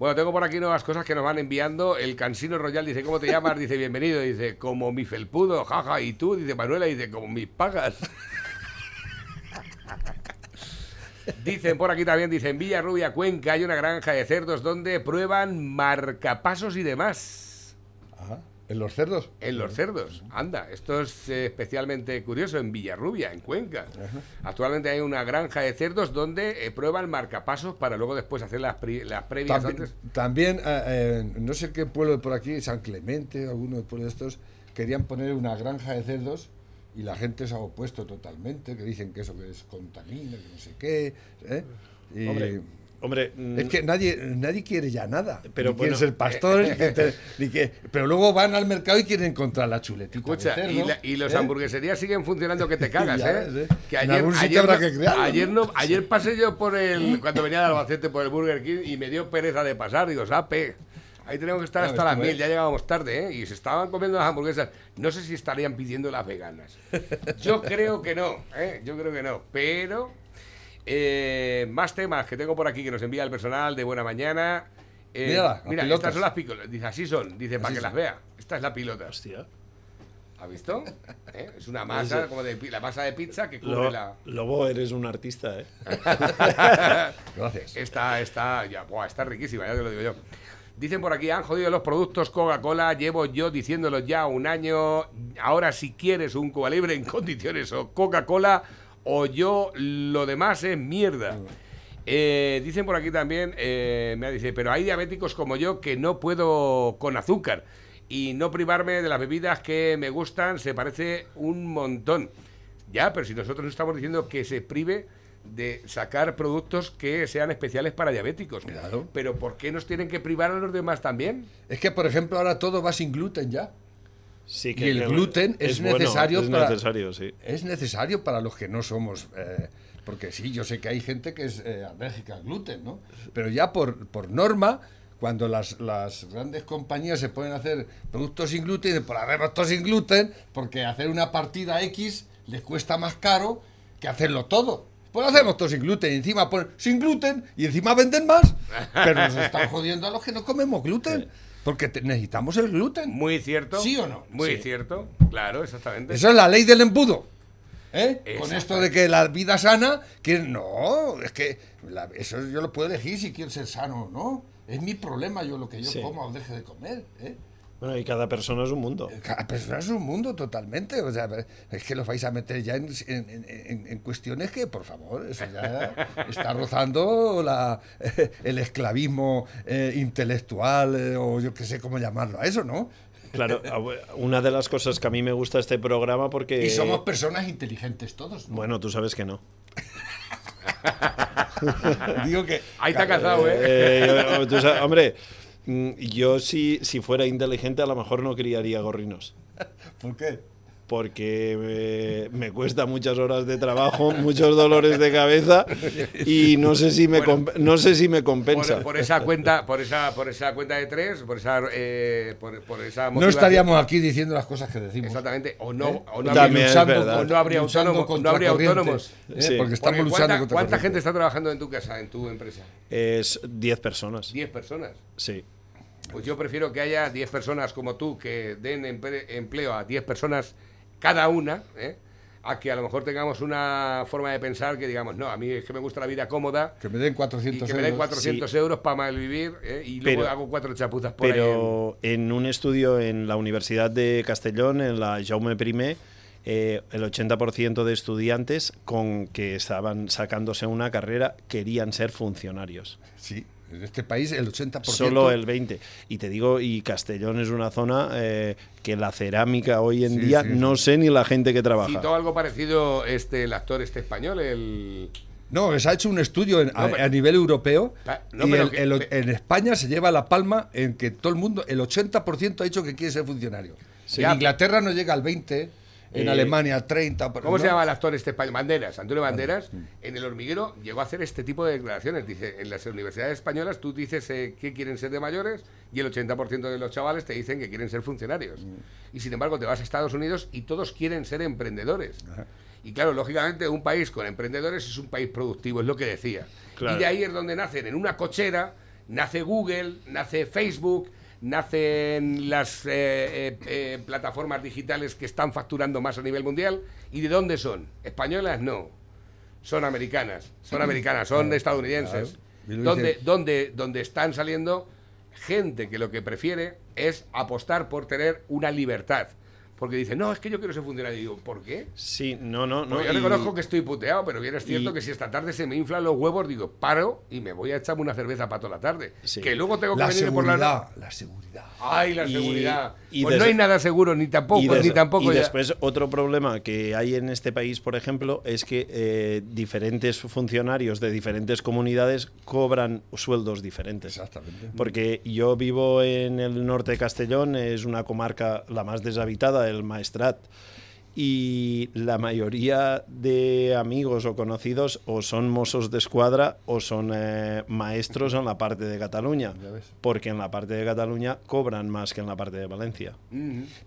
Bueno, tengo por aquí nuevas cosas que nos van enviando. El Cansino Royal dice, ¿cómo te llamas? Dice, bienvenido. Dice, como mi felpudo, jaja. Y tú, dice Manuela, dice, como mis pagas. [LAUGHS] Dicen por aquí también, dicen Villarrubia, Cuenca, hay una granja de cerdos donde prueban marcapasos y demás. ¿En los cerdos? En los cerdos, anda, esto es eh, especialmente curioso en Villarrubia, en Cuenca. Actualmente hay una granja de cerdos donde eh, prueban marcapasos para luego después hacer las, pri- las previas También, antes. también, eh, eh, no sé qué pueblo de por aquí, San Clemente, alguno de pueblos de estos, querían poner una granja de cerdos y la gente se ha opuesto totalmente, que dicen que eso que es contamina, que no sé qué. ¿eh? Y Hombre, hombre. mm, es que nadie, nadie quiere ya nada. Pero ni quieren ser pastores, ni [LAUGHS] quieren tener- ni que- pero luego van al mercado y quieren encontrar la chuletita. Escucha, de cerdo, y, la- y los ¿eh? hamburgueserías siguen funcionando que te [LAUGHS] cagas, ¿eh? ¿eh? Que ayer, ayer habrá no- que crearlo, ayer, ¿no? no- ayer pasé yo por el. Cuando venía de Albacete por el Burger King y me dio pereza de pasar. Digo, sape. Ahí tenemos que estar hasta las mil, ya llegábamos tarde, ¿eh? Y se estaban comiendo las hamburguesas. No sé si estarían pidiendo las veganas. Yo creo que no, ¿eh? Yo creo que no. Pero. Eh, más temas que tengo por aquí que nos envía el personal de Buena Mañana. Eh, Mírala, las mira, pilotas. estas son las picolas. Dice, así son. Dice, para Así que las son. vea. Esta es la pilota. Hostia. ¿Ha visto? [LAUGHS] ¿Eh? Es una masa, como de la masa de pizza que cubre Lo- la. Lobo, eres un artista, ¿eh? [LAUGHS] Gracias. Está, está, ya, buah, está riquísima, ya te lo digo yo. Dicen por aquí, han jodido los productos Coca-Cola, llevo yo diciéndolo ya un año. Ahora si quieres un Cuba Libre en condiciones o Coca-Cola o yo lo demás es mierda. Eh, dicen por aquí también, eh, me dice, pero hay diabéticos como yo que no puedo con azúcar y no privarme de las bebidas que me gustan se parece un montón. Ya, pero si nosotros estamos diciendo que se prive de sacar productos que sean especiales para diabéticos. Claro. Pero ¿por qué nos tienen que privar a los demás también? Es que, por ejemplo, ahora todo va sin gluten ya. Sí, Y el gluten es bueno, necesario es para- necesario, sí. Es necesario para los que no somos. eh, porque sí, yo sé que hay gente que es eh, alérgica al gluten, ¿no? Pero ya por, por norma, cuando las, las grandes compañías se pueden hacer productos sin gluten, dicen, por hacer productos sin gluten, porque hacer una partida X les cuesta más caro que hacerlo todo. Pues hacemos todo sin gluten y encima ponen sin gluten y encima venden más. Pero nos están jodiendo a los que no comemos gluten. Porque te- necesitamos el gluten. Muy cierto. ¿Sí o no? Muy Sí. cierto. Claro, exactamente. Eso es la ley del embudo. ¿Eh? Con esto de que la vida sana, que no, es que la- eso yo lo puedo elegir si quiero ser sano o no. Es mi problema yo lo que yo Sí. coma o deje de comer. ¿eh? Bueno, y cada persona es un mundo. Cada persona es un mundo totalmente. O sea, es que lo vais a meter ya en, en- en- en cuestiones que, por favor, eso ya está rozando la, el esclavismo eh, intelectual eh, o yo qué sé cómo llamarlo a eso, ¿no? Claro, una de las cosas que a mí me gusta este programa porque... Y somos personas inteligentes todos. ¿no? Bueno, tú sabes que no. [LAUGHS] Digo que. Ahí te ha cazado, ¿eh? Eh, yo- tú sabes- hombre, yo si, si fuera inteligente a lo mejor no criaría gorrinos. [LAUGHS] ¿Por qué? Porque me, me cuesta muchas horas de trabajo, [LAUGHS] muchos dolores de cabeza y no sé si me, Bueno. comp- no sé si me compensa. Por, por esa cuenta, por esa, por esa cuenta de tres, por esa, eh, por, por esa No estaríamos aquí diciendo las cosas que decimos. Exactamente. O no, ¿Eh? o no También habría, o no habría autónomos. No contra habría corriente, autónomos. ¿eh? Sí. Porque estamos Porque luchando ¿cuánta, contra ¿Cuánta gente está trabajando en tu casa, en tu empresa? Es 10 personas. 10 personas. Sí. Pues yo prefiero que haya 10 personas como tú que den empleo a 10 personas cada una, ¿eh? a que a lo mejor tengamos una forma de pensar que digamos, no, a mí es que me gusta la vida cómoda Que me den y 400 que me den euros. 400 euros para malvivir ¿eh? y luego Pero- hago cuatro chapuzas por ahí. Pero en un estudio en la Universidad de Castellón, en la Jaume I, eh, el 80% de estudiantes con que estaban sacándose una carrera querían ser funcionarios. Sí, en este país el 80%. Solo el 20. Y te digo, y Castellón es una zona eh, que la cerámica hoy en Sí, día sí, no sé ni la gente que trabaja. Citó algo parecido este el actor este español, el... No, se ha hecho un estudio en- a, No, pero- a nivel europeo Pa- no, y pero el- que- el- pe- en España se lleva la palma en que todo el mundo, el 80% ha dicho que quiere ser funcionario. Sí. En Inglaterra no llega al 20, en Eh, Alemania al 30. pero ¿Cómo se llama el actor este español? Banderas, Antonio Banderas, en el hormiguero llegó a hacer este tipo de declaraciones. Dice, en las universidades españolas tú dices eh, que quieren ser de mayores y el 80% de los chavales te dicen que quieren ser funcionarios. Y sin embargo te vas a Estados Unidos y todos quieren ser emprendedores. Y claro, lógicamente un país con emprendedores es un país productivo, es lo que decía. Claro. Y de ahí es donde nacen, en una cochera, nace Google, nace Facebook, nacen las eh, eh, eh, plataformas digitales que están facturando más a nivel mundial. ¿Y de dónde son? ¿Españolas? No. Son americanas. Son americanas, son estadounidenses. Donde, donde, donde están saliendo gente que lo que prefiere es apostar por tener una libertad. Porque dicen, no, es que yo quiero ser funcionario. Y digo, ¿por qué? Sí, no, no, no. Porque yo y- reconozco que estoy puteado, pero bien es cierto y- que si esta tarde se me inflan los huevos, digo, paro y me voy a echarme una cerveza para toda la tarde. Sí. Que luego tengo que La venir por la la seguridad. ¡Ay, la Y- seguridad! y pues des- no hay nada seguro, ni tampoco, des- ni tampoco y ya. después otro problema que hay en este país, por ejemplo, es que eh, diferentes funcionarios de diferentes comunidades cobran sueldos diferentes. Exactamente. Porque yo vivo en el norte de Castellón, es una comarca la más deshabitada, el Maestrat. Y la mayoría de amigos o conocidos o son mozos de escuadra o son eh, maestros en la parte de Cataluña. Porque en la parte de Cataluña cobran más que en la parte de Valencia.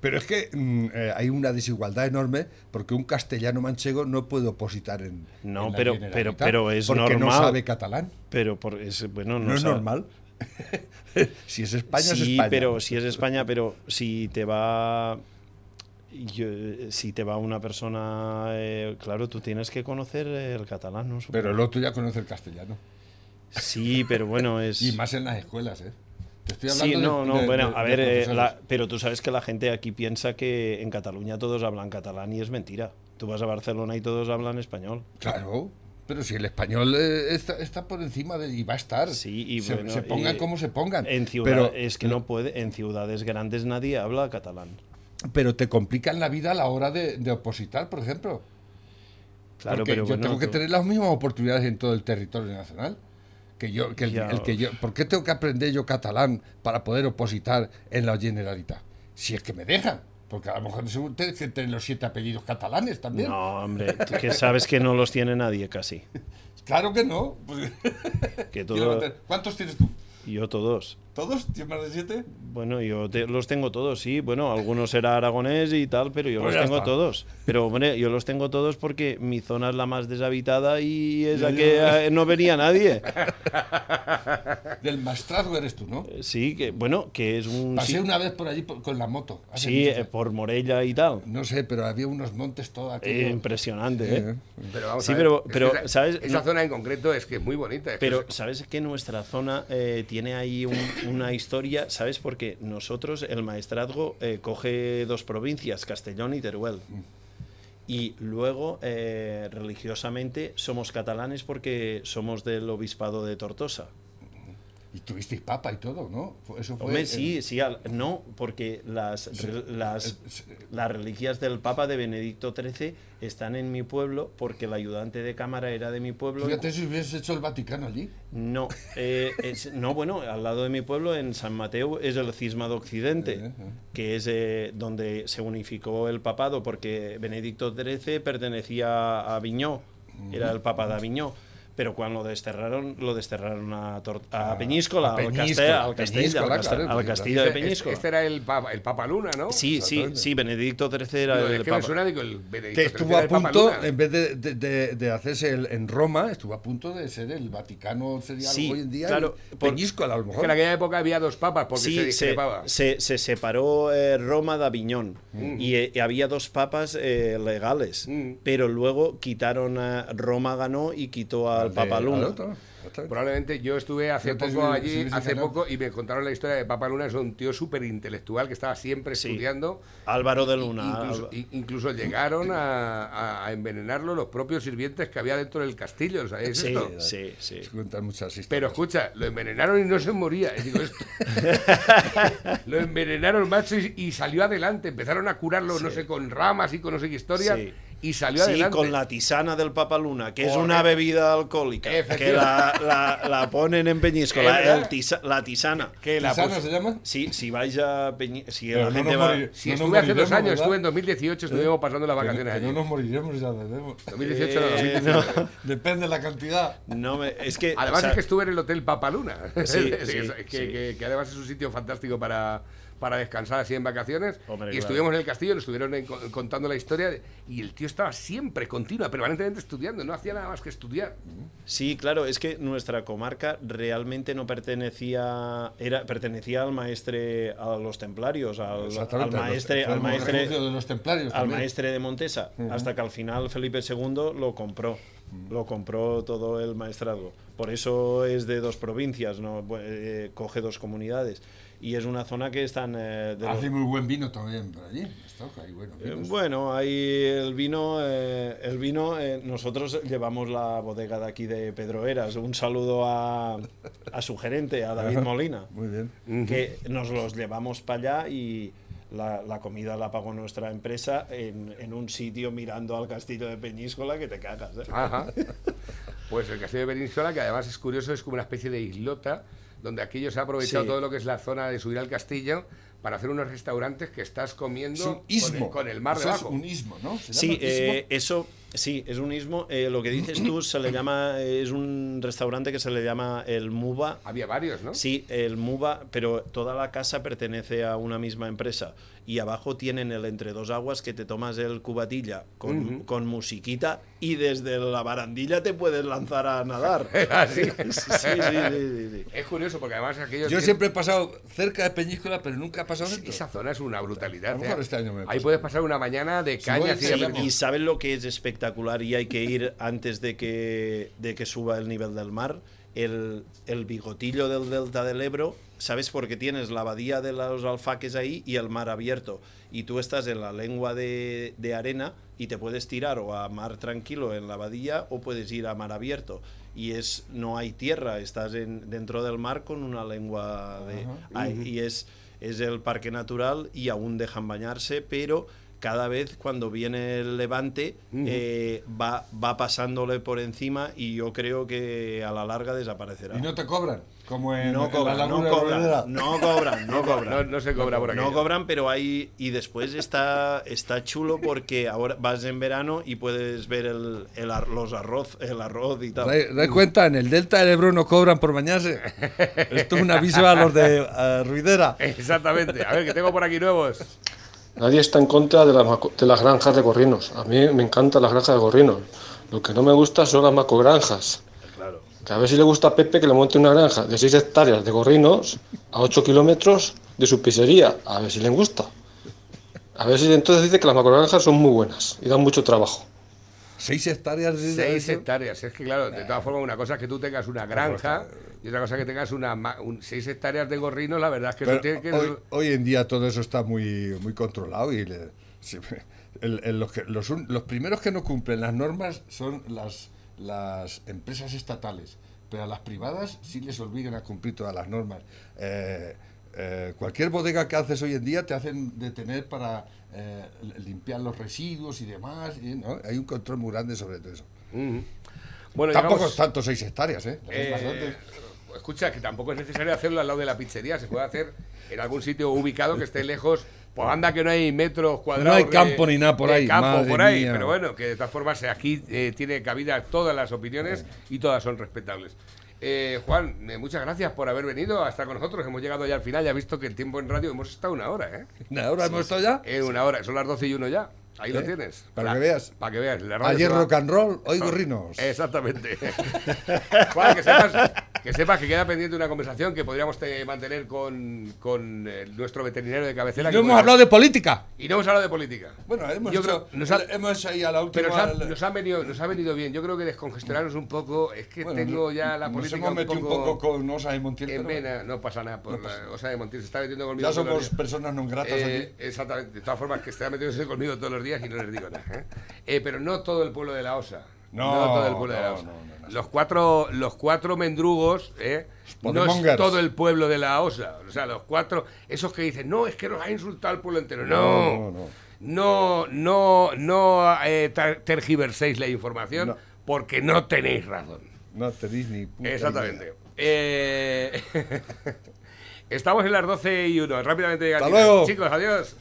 Pero es que mm, eh, hay una desigualdad enorme porque un castellano manchego no puede opositar en. No, en la pero- pero- pero es porque no normal. sabe catalán. Pero por, es, bueno, No, es sabe- normal. [LAUGHS] si es España, es sí, España. pero si es España, pero si te va yo- si te va una persona, eh, claro, tú tienes que conocer el catalán, ¿no? Pero el otro ya conoce el castellano. Sí, pero bueno, [LAUGHS] es... Y más en las escuelas, ¿eh? Te estoy hablando Sí, de- no, no, de- bueno, de- a ver, eh, la- pero tú sabes que la gente aquí piensa que en Cataluña todos hablan catalán y es mentira. Tú vas a Barcelona y todos hablan español. Claro, pero si el español eh, está, está por encima de, y va a estar. Sí, y se, bueno, se pongan y- como se pongan. En ciudad, pero, es que no puede, en ciudades grandes nadie habla catalán. Pero te complican la vida a la hora de, de opositar, por ejemplo. Claro, Porque pero yo bueno, tengo que tener las mismas oportunidades en todo el territorio nacional. Que yo, que el, que yo, ¿Por qué tengo que aprender yo catalán para poder opositar en la Generalitat? Si es que me dejan. Porque a lo mejor tienes que tener los siete apellidos catalanes también. No, hombre, tú que sabes que no los tiene nadie casi. [LAUGHS] Claro que no. Pues, Que [LAUGHS] todo, ¿Cuántos tienes tú? yo todos. ¿Todos? ¿Tienes más de siete? Bueno, yo te- los tengo todos, sí. Bueno, algunos será aragonés y tal, pero yo Pues los tengo está. todos. Pero, hombre, yo los tengo todos porque mi zona es la más deshabitada y es la que eh, no venía nadie. [LAUGHS] Del Maestrazgo eres tú, ¿no? Sí, que bueno, que es un... Pasé sí- una vez por allí por- con la moto. Sí, eh, por Morella y tal. No sé, pero había unos montes todo Eh, impresionante, ¿eh? Pero vamos Sí, a ver, pero- es pero, esa, ¿sabes? Esa No- zona en concreto es que es muy bonita. es que Pero es- sabes que nuestra zona eh, tiene ahí un- una historia, ¿sabes? Porque nosotros, el maestrazgo, eh, coge dos provincias, Castellón y Teruel. Y luego, eh, religiosamente, somos catalanes porque somos del obispado de Tortosa. Y tuvisteis papa y todo, ¿no? Eso fue. Hombre, sí, sí, al- no, porque las, re- las, sí. las reliquias del Papa de Benedicto XIII están en mi pueblo porque el ayudante de cámara era de mi pueblo. Fíjate si hubieses hecho el Vaticano allí. No, eh, es- no, bueno, al lado de mi pueblo, en San Mateo, es el Cisma de Occidente, Eh, eh. que es eh, donde se unificó el papado, porque Benedicto XIII pertenecía a Aviñó, era el papa de Aviñó. Pero cuando lo desterraron, lo desterraron a, Tor- a A- Peñíscola, a al Peñíscola, Castell- al Castell, Peñíscola, al Castell- claro, al porque Castillo de este, Peñíscola. este era el Papa, el Papa Luna, ¿no? Sí, sí, sí, Benedicto XIII era Lo- el es que papa. me suena digo, el Benedicto Que estuvo a punto, en vez de, de- de- de hacerse el, en Roma, estuvo a punto de ser el Vaticano, sería Sí, hoy en día. claro, por- Peñíscola, a lo Es mejor. que en aquella época había dos papas porque se Sí, se, discrepaba. se, se separó eh, Roma de Aviñón y, eh, y había dos papas eh, legales, Mm. pero luego quitaron a Roma ganó y quitó al Al de- Papa al Luna. otro, exactamente. Probablemente yo estuve hace poco allí, hace ganado. poco, y me contaron la historia de Papa Luna, es un tío súper intelectual que estaba siempre Sí. estudiando. Álvaro de Luna. Incluso, incluso llegaron a, envenenarlo los propios sirvientes que había dentro del castillo. ¿sabéis Sí, esto? sí, sí. Se cuentan muchas historias. Pero escucha, lo envenenaron y no se moría. Y digo, esto- [LAUGHS] lo envenenaron, macho, y, y salió adelante. Empezaron a curarlo, no sé, con ramas y con no sé qué historia. Sí. Y salió Sí, adelante. con la tisana del Papa Luna, que es Correcto. una bebida alcohólica, que la, la- la ponen en Es Peñíscola, verdad. el tisa- la tisana. Que la ¿Tisana se llama? Sí, si vais a Peñi- si Pero la no gente va... morir- Si no estuve hace dos años, ¿verdad? estuve en 2018, estuvimos pasando las Que no- vacaciones que allí. no nos moriremos, ya veremos. 2018 no, Eh, 2019. Depende de la cantidad. No me, es que Además o sea, es que estuve en el Hotel Papaluna, [LAUGHS] Sí, que, sí, que- sí. que- que además es un sitio fantástico para, para descansar así en vacaciones. Hombre, y claro. estuvimos en el castillo, nos estuvieron en- contando la historia de- y el tío estaba siempre, continua, permanentemente estudiando, no hacía nada más que estudiar. Sí, claro, es que nuestra comarca realmente no pertenecía, era, pertenecía al maestre, a los templarios, al, maestre, al maestre, de los templarios al también. maestre de Montesa, hasta que al final Felipe II lo compró, lo compró todo el maestrazgo. Por eso es de dos provincias, no eh, coge dos comunidades y es una zona que están eh, de los- Hace muy buen vino también por allí. Hay buenos Eh. Bueno, ahí el vino, eh, el vino eh, nosotros llevamos la bodega de aquí de Pedro Eras. Un saludo a, a su gerente, a David Molina, Muy bien. que nos los llevamos para allá y la, la comida la pagó nuestra empresa en, en un sitio mirando al castillo de Peñíscola que te cagas. ¿eh? Ajá. Pues el castillo de Península, que además es curioso, es como una especie de islota, donde aquello se ha aprovechado Sí. todo lo que es la zona de subir al castillo para hacer unos restaurantes que estás comiendo Es un con istmo. el, con el mar Eso es debajo. un istmo, ¿no? ¿Se Sí, istmo? eh, eso sí, es un ismo. Eh, lo que dices tú se le llama, es un restaurante que se le llama el Muba. Había varios, ¿no? Sí, el Muba, pero toda la casa pertenece a una misma empresa. Y abajo tienen el entre dos aguas que te tomas el cubatilla con, Ujú. con musiquita y desde la barandilla te puedes lanzar a nadar. [LAUGHS] Así. [LAUGHS] sí, sí, sí, sí, sí. Es curioso porque además aquello Yo siempre he pasado cerca de Peñíscola, pero nunca he pasado dentro. esa zona es una brutalidad. ¿eh? este año me Ahí puedes pasar una mañana de caña Y saben lo que es espectacular y hay que ir antes de que, de que suba el nivel del mar. El, el bigotillo del delta del Ebro, ¿sabes? Porque tienes la abadía de los alfaques ahí y el mar abierto. Y tú estás en la lengua de, de arena y te puedes tirar o a mar tranquilo en la abadía o puedes ir a mar abierto. Y es no hay tierra, estás en, dentro del mar con una lengua de... Y es, es el parque natural y aún dejan bañarse, pero cada vez cuando viene el levante eh, va, va pasándole por encima y yo creo que a la larga desaparecerá. Y no te cobran, como en, No en cobran, la no cobran, no [LAUGHS] cobran, no cobran. No, no se cobra por aquí. No cobran, pero hay. Y después está, está chulo porque ahora vas en verano y puedes ver el, el ar- los arroz, el arroz y tal. Dai cuenta, en el Delta del Ebro no cobran por bañarse. [LAUGHS] Esto es un aviso a los de a Ruidera. Exactamente. A ver, que tengo por aquí nuevos. Nadie está en contra de las, de las granjas de gorrinos. A mí me encantan las granjas de gorrinos. Lo que no me gusta son las macogranjas. Claro. Que a ver si le gusta a Pepe que le monte una granja de 6 hectáreas de gorrinos a 8 kilómetros de su pizzería. A ver si le gusta. A ver si entonces dice que las macogranjas son muy buenas y dan mucho trabajo. Seis hectáreas de Seis hectáreas. Es que, claro, de todas formas, una cosa es que tú tengas una granja y otra cosa es que tengas una un- seis hectáreas de gorrinos. La verdad es que eso Pero tiene que. hoy, hoy en día todo eso está muy, muy controlado y le- sí, el- el- los, que- los un- los primeros que no cumplen las normas son las, las empresas estatales, pero a las privadas sí les obligan a cumplir todas las normas. Eh, eh, cualquier bodega que haces hoy en día te hacen detener para eh, limpiar los residuos y demás. y, ¿no? Hay un control muy grande sobre todo eso. Bueno, Tampoco llegamos- es tanto seis hectáreas, ¿eh? Eh, Bastante. escucha, que tampoco es necesario hacerlo al lado de la pizzería, se puede hacer en algún sitio ubicado que esté lejos. Pues anda que no hay metros cuadrados. No hay de- campo ni nada por ahí, campo madre por ahí, mía. pero bueno, que de todas formas aquí eh, tiene cabida todas las opiniones y todas son respetables. Eh, Juan, eh, muchas gracias por haber venido hasta con nosotros. Hemos llegado ya al final. Ya has visto que el tiempo en radio hemos estado una hora, ¿eh? ¿Ahora hemos estado ya? En una hora. Son las 12 y 1 ya. Ahí lo ¿Eh? tienes. Para La- que veas. Para que veas. la Ayer se rock and roll, hoy gorrinos. Exactamente. [LAUGHS] Juan, que sepas, que sepas que queda pendiente una conversación que podríamos te- mantener con, con, eh, nuestro veterinario de cabecera. No hemos hablado de política. Y no hemos hablado de política. Bueno, hemos, Yo hecho- creo- nos ha- hemos ahí a la última. Pero nos ha, nos ha venido, nos ha venido bien. Yo creo que descongestionarnos un poco. Es que Bueno, tengo nos- ya la nos política hemos un metido poco, un poco con Osa de Montiel. en vena. No pasa nada. Por No la- pasa nada. o sea, de Montiel se está metiendo conmigo. Ya somos días. personas non gratas Eh, aquí. exactamente. De todas formas, que está metiéndose conmigo todos los días y no les digo nada. ¿eh? Eh, pero no todo el pueblo de la OSA. No, todo el pueblo de la no, OSA. no, no, no. Los cuatro, los cuatro mendrugos, ¿eh? no es todo el pueblo de la OSA. O sea, los cuatro, esos que dicen, no, es que nos ha insultado al pueblo entero. No, No, no. no, no, no, eh, ter- tergiverséis la información No. porque no tenéis razón. No tenéis ni puta Exactamente. idea. Eh, [LAUGHS] Estamos en las 12 y 1. Rápidamente llega el Hasta final. luego. Chicos, adiós.